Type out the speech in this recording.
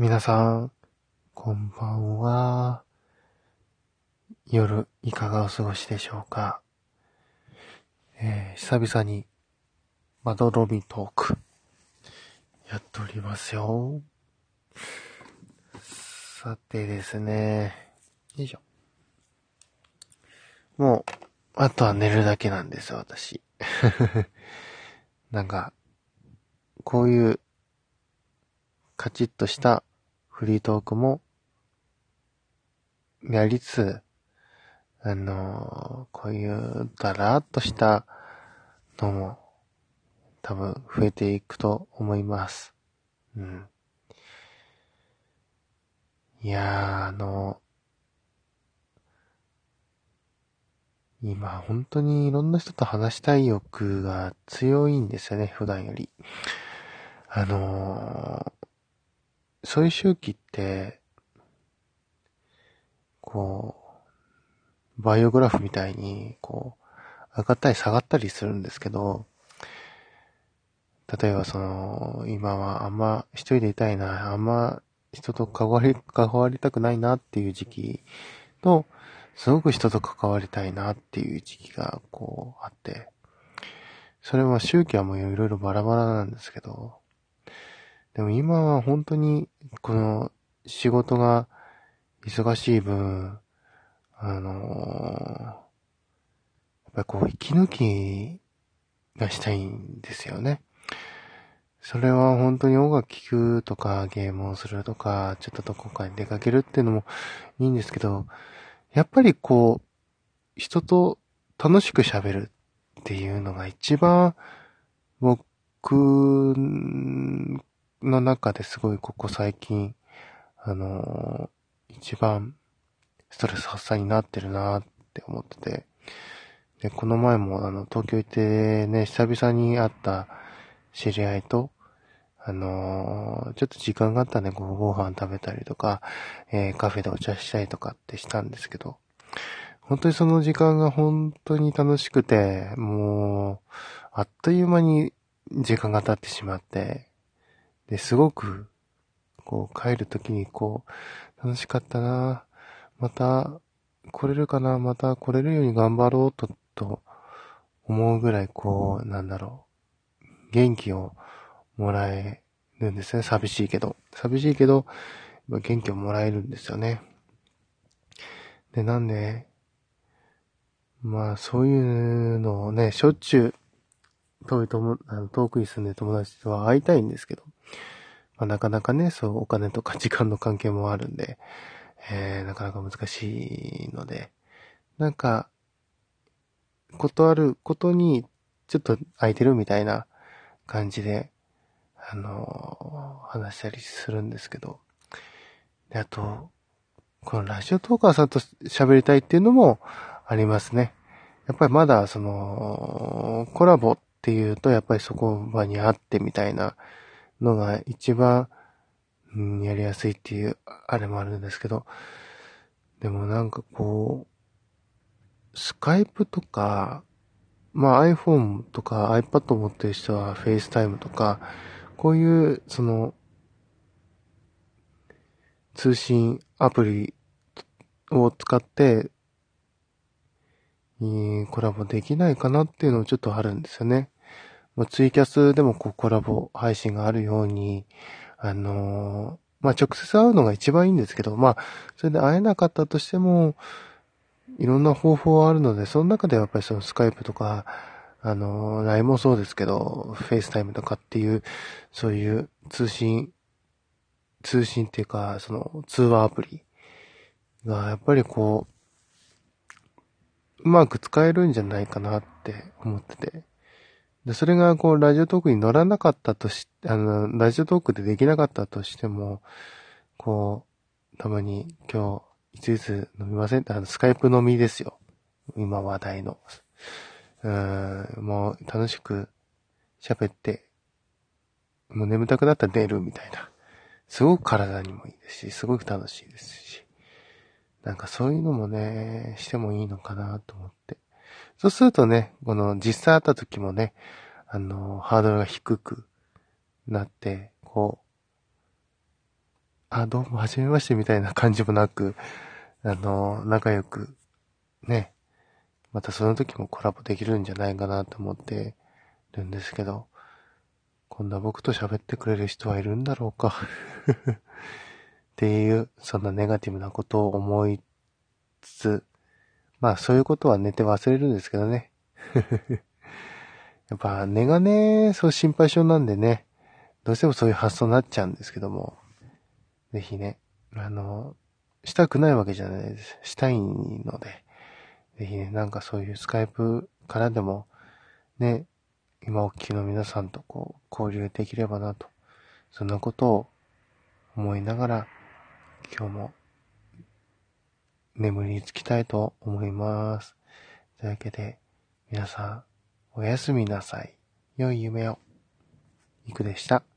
皆さん、こんばんは。夜、いかがお過ごしでしょうか。えー、久々に、まどろみトーク、やっておりますよ。さてですね、よいしょ。もう、あとは寝るだけなんです、私。なんか、こういう、カチッとしたフリートークも、やりつつ、あのこういうだらっとしたのも、多分増えていくと思います。うん。いやー、あの今、本当にいろんな人と話したい欲が強いんですよね、普段より。あのー、そういう周期って、こう、バイオグラフみたいに、こう、上がったり下がったりするんですけど、例えばその、今はあんま一人でいたいな、あんま人と関わり、関わりたくないなっていう時期と、すごく人と関わりたいなっていう時期がこうあって、それは周期はもういろいろバラバラなんですけど、でも今は本当にこの仕事が忙しい分、あのー、やっぱりこう息抜きがしたいんですよね。それは本当に音楽聴くとかゲームをするとか、ちょっとどこかに出かけるっていうのもいいんですけど、やっぱりこう、人と楽しく喋るっていうのが一番僕の中ですごいここ最近、あのー、一番ストレス発散になってるなって思ってて、で、この前もあの、東京行ってね、久々に会った知り合いと、あのー、ちょっと時間があったんで、ごご飯食べたりとか、えー、カフェでお茶したりとかってしたんですけど、本当にその時間が本当に楽しくて、もう、あっという間に時間が経ってしまって、で、すごく、こう、帰るときにこう、楽しかったなまた、来れるかなまた来れるように頑張ろうと、と思うぐらい、こう、なんだろう、元気をもらえるんですね。寂しいけど。寂しいけど、元気をもらえるんですよね。で、なんで、まあ、そういうのをね、しょっちゅう、遠いとも、あの遠くに住んでる友達とは会いたいんですけど、まあ、なかなかね、そう、お金とか 時間の関係もあるんで、えー、なかなか難しいので、なんか、断ることに、ちょっと空いてるみたいな感じで、あの、話したりするんですけど。で、あと、このラジオトーカーさんと喋りたいっていうのもありますね。やっぱりまだその、コラボっていうと、やっぱりそこ場にあってみたいなのが一番、うん、やりやすいっていう、あれもあるんですけど、でもなんかこう、スカイプとか、まあ iPhone とか iPad を持ってる人は FaceTime とか、こういう、その、通信アプリを使って、コラボできないかなっていうのもちょっとあるんですよね。もうツイキャスでもこうコラボ配信があるように、あのー、まあ、直接会うのが一番いいんですけど、まあ、それで会えなかったとしても、いろんな方法はあるので、その中でやっぱりそのスカイプとか、あの、LINE もそうですけど、FaceTime とかっていう、そういう通信、通信っていうか、その通話アプリが、やっぱりこう、うまく使えるんじゃないかなって思ってて。で、それがこう、ラジオトークに乗らなかったとし、あの、ラジオトークでできなかったとしても、こう、たまに今日、いついつ飲みません？ってあの、スカイプ飲みですよ。今話題の。うん、もう楽しく喋って、もう眠たくなったら寝るみたいな。すごく体にもいいですし、すごく楽しいですし。なんかそういうのもね、してもいいのかなと思って。そうするとね、この実際会った時もね、あの、ハードルが低くなって、こうあ、どうも、はじめましてみたいな感じもなく、あの、仲良く、ね、またその時もコラボできるんじゃないかなと思ってるんですけど、こんな僕と喋ってくれる人はいるんだろうか。っていう、そんなネガティブなことを思いつつ、まあそういうことは寝て忘れるんですけどね。やっぱ寝がね、そう心配性なんでね、どうしてもそういう発想になっちゃうんですけども、ぜひね、あの、したくないわけじゃないです。したいので、ぜひね、なんかそういうスカイプからでも、ね、今お聞きの皆さんとこう、交流できればなと、そんなことを思いながら、今日も眠りにつきたいと思います。というわけで、皆さん、おやすみなさい。良い夢を。いくでした。